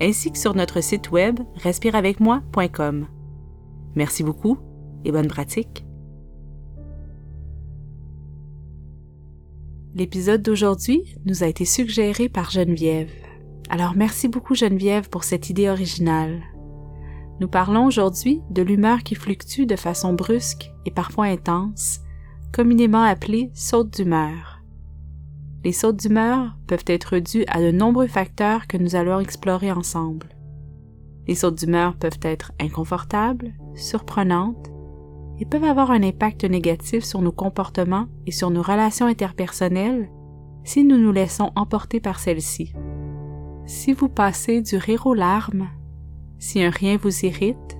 ainsi que sur notre site web respireavecmoi.com. Merci beaucoup et bonne pratique. L'épisode d'aujourd'hui nous a été suggéré par Geneviève. Alors merci beaucoup Geneviève pour cette idée originale. Nous parlons aujourd'hui de l'humeur qui fluctue de façon brusque et parfois intense, communément appelée saute d'humeur. Les sautes d'humeur peuvent être dues à de nombreux facteurs que nous allons explorer ensemble. Les sautes d'humeur peuvent être inconfortables, surprenantes, et peuvent avoir un impact négatif sur nos comportements et sur nos relations interpersonnelles si nous nous laissons emporter par celles-ci. Si vous passez du rire aux larmes, si un rien vous irrite,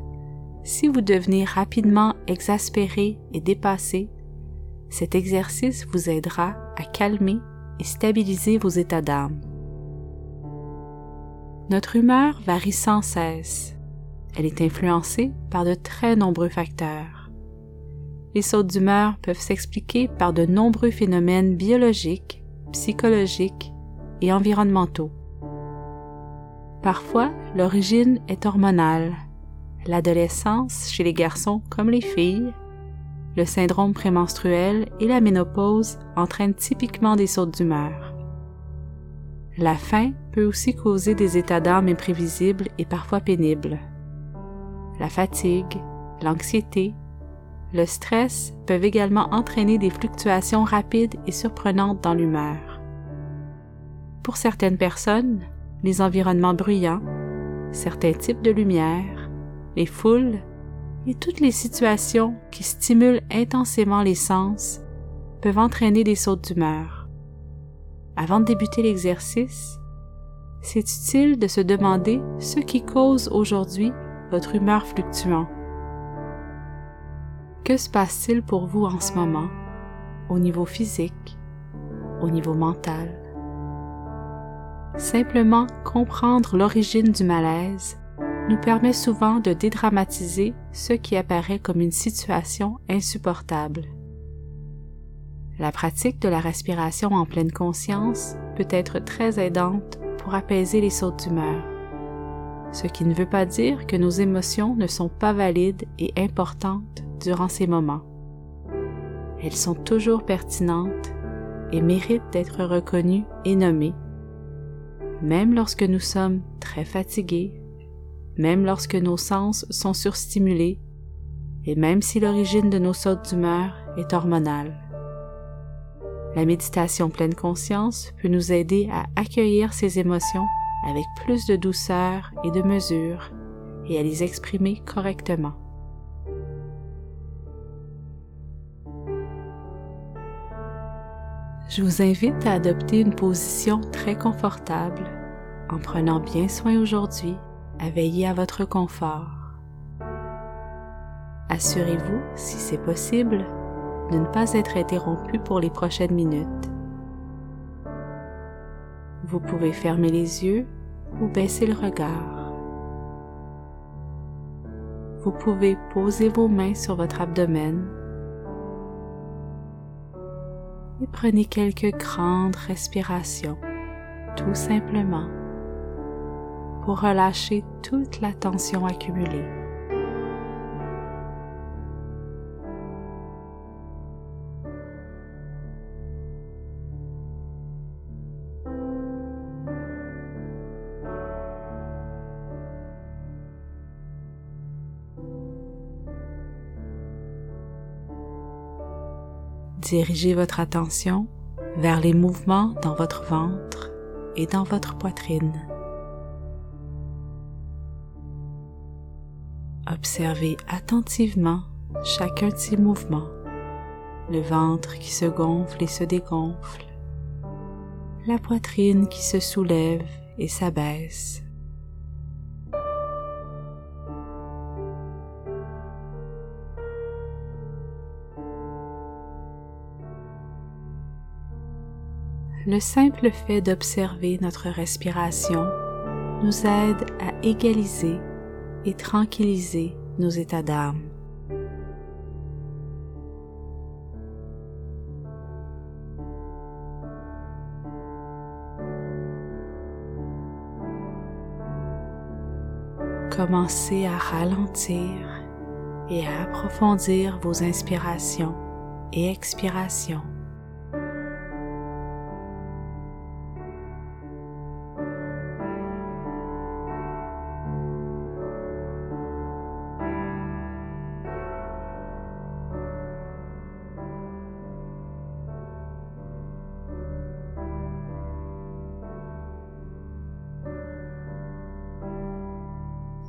si vous devenez rapidement exaspéré et dépassé, cet exercice vous aidera à calmer et stabiliser vos états d'âme. Notre humeur varie sans cesse. Elle est influencée par de très nombreux facteurs. Les sautes d'humeur peuvent s'expliquer par de nombreux phénomènes biologiques, psychologiques et environnementaux. Parfois, l'origine est hormonale. L'adolescence chez les garçons comme les filles le syndrome prémenstruel et la ménopause entraînent typiquement des sautes d'humeur. La faim peut aussi causer des états d'âme imprévisibles et parfois pénibles. La fatigue, l'anxiété, le stress peuvent également entraîner des fluctuations rapides et surprenantes dans l'humeur. Pour certaines personnes, les environnements bruyants, certains types de lumière, les foules et toutes les situations qui stimulent intensément les sens peuvent entraîner des sautes d'humeur. Avant de débuter l'exercice, c'est utile de se demander ce qui cause aujourd'hui votre humeur fluctuant. Que se passe-t-il pour vous en ce moment, au niveau physique, au niveau mental? Simplement comprendre l'origine du malaise nous permet souvent de dédramatiser ce qui apparaît comme une situation insupportable. La pratique de la respiration en pleine conscience peut être très aidante pour apaiser les sautes d'humeur, ce qui ne veut pas dire que nos émotions ne sont pas valides et importantes durant ces moments. Elles sont toujours pertinentes et méritent d'être reconnues et nommées, même lorsque nous sommes très fatigués même lorsque nos sens sont surstimulés et même si l'origine de nos sautes d'humeur est hormonale. La méditation pleine conscience peut nous aider à accueillir ces émotions avec plus de douceur et de mesure et à les exprimer correctement. Je vous invite à adopter une position très confortable en prenant bien soin aujourd'hui à à votre confort. Assurez-vous, si c'est possible, de ne pas être interrompu pour les prochaines minutes. Vous pouvez fermer les yeux ou baisser le regard. Vous pouvez poser vos mains sur votre abdomen et prenez quelques grandes respirations, tout simplement pour relâcher toute la tension accumulée. Dirigez votre attention vers les mouvements dans votre ventre et dans votre poitrine. Observez attentivement chacun de ses mouvements, le ventre qui se gonfle et se dégonfle, la poitrine qui se soulève et s'abaisse. Le simple fait d'observer notre respiration nous aide à égaliser et tranquilliser nos états d'âme. Commencez à ralentir et à approfondir vos inspirations et expirations.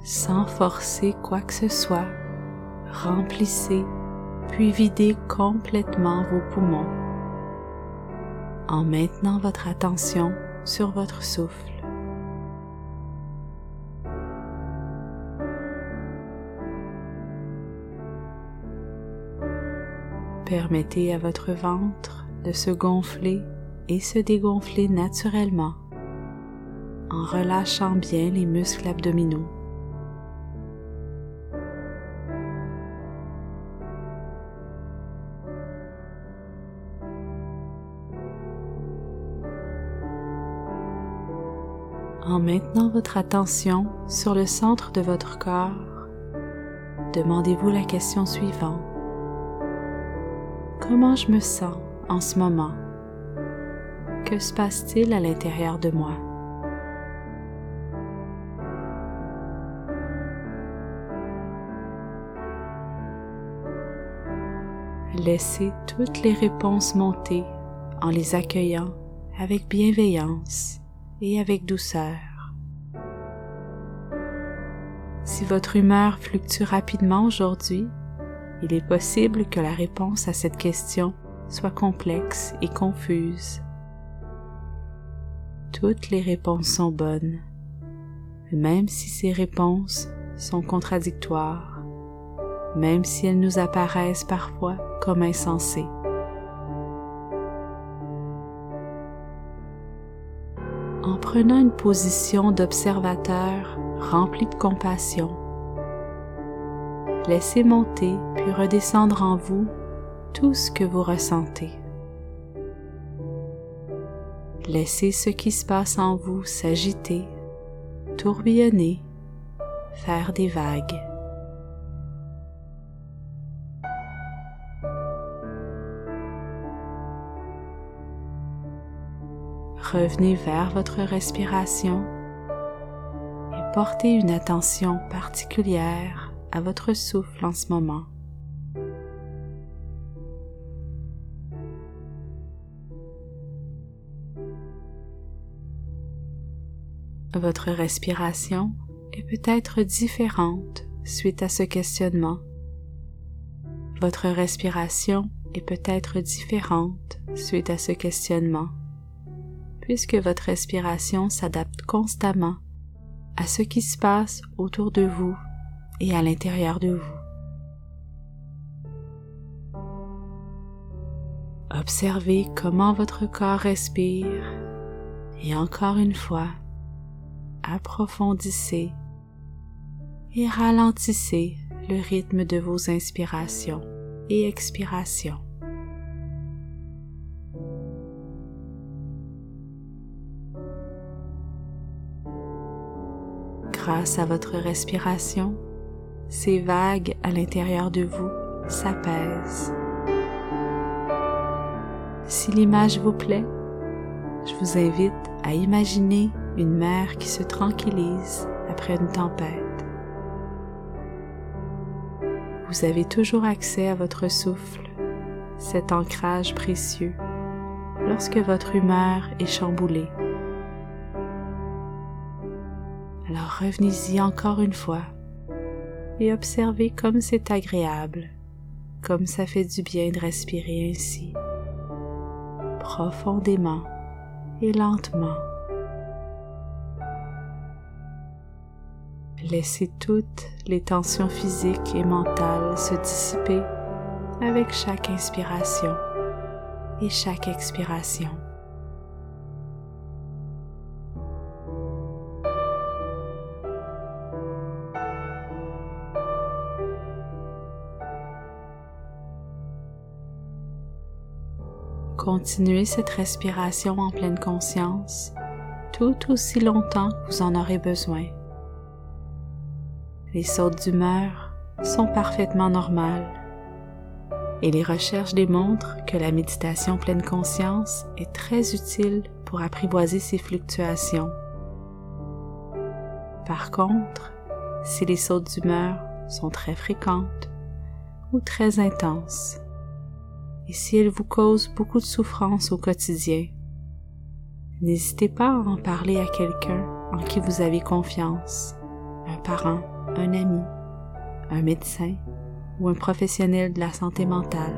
Sans forcer quoi que ce soit, remplissez puis videz complètement vos poumons en maintenant votre attention sur votre souffle. Permettez à votre ventre de se gonfler et se dégonfler naturellement en relâchant bien les muscles abdominaux. En maintenant votre attention sur le centre de votre corps, demandez-vous la question suivante. Comment je me sens en ce moment? Que se passe-t-il à l'intérieur de moi? Laissez toutes les réponses monter en les accueillant avec bienveillance et avec douceur. Si votre humeur fluctue rapidement aujourd'hui, il est possible que la réponse à cette question soit complexe et confuse. Toutes les réponses sont bonnes, même si ces réponses sont contradictoires, même si elles nous apparaissent parfois comme insensées. En prenant une position d'observateur rempli de compassion. Laissez monter puis redescendre en vous tout ce que vous ressentez. Laissez ce qui se passe en vous s'agiter, tourbillonner, faire des vagues. Revenez vers votre respiration et portez une attention particulière à votre souffle en ce moment. Votre respiration est peut-être différente suite à ce questionnement. Votre respiration est peut-être différente suite à ce questionnement puisque votre respiration s'adapte constamment à ce qui se passe autour de vous et à l'intérieur de vous. Observez comment votre corps respire et encore une fois, approfondissez et ralentissez le rythme de vos inspirations et expirations. Grâce à votre respiration, ces vagues à l'intérieur de vous s'apaisent. Si l'image vous plaît, je vous invite à imaginer une mer qui se tranquillise après une tempête. Vous avez toujours accès à votre souffle, cet ancrage précieux, lorsque votre humeur est chamboulée. Revenez-y encore une fois et observez comme c'est agréable, comme ça fait du bien de respirer ainsi, profondément et lentement. Laissez toutes les tensions physiques et mentales se dissiper avec chaque inspiration et chaque expiration. Continuez cette respiration en pleine conscience tout aussi longtemps que vous en aurez besoin. Les sautes d'humeur sont parfaitement normales et les recherches démontrent que la méditation pleine conscience est très utile pour apprivoiser ces fluctuations. Par contre, si les sautes d'humeur sont très fréquentes ou très intenses, et si elles vous causent beaucoup de souffrance au quotidien, n'hésitez pas à en parler à quelqu'un en qui vous avez confiance, un parent, un ami, un médecin ou un professionnel de la santé mentale.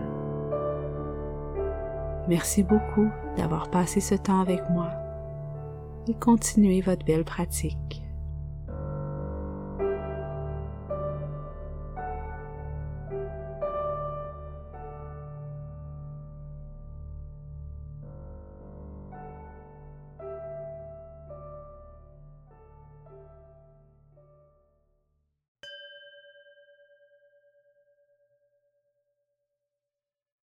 Merci beaucoup d'avoir passé ce temps avec moi et continuez votre belle pratique.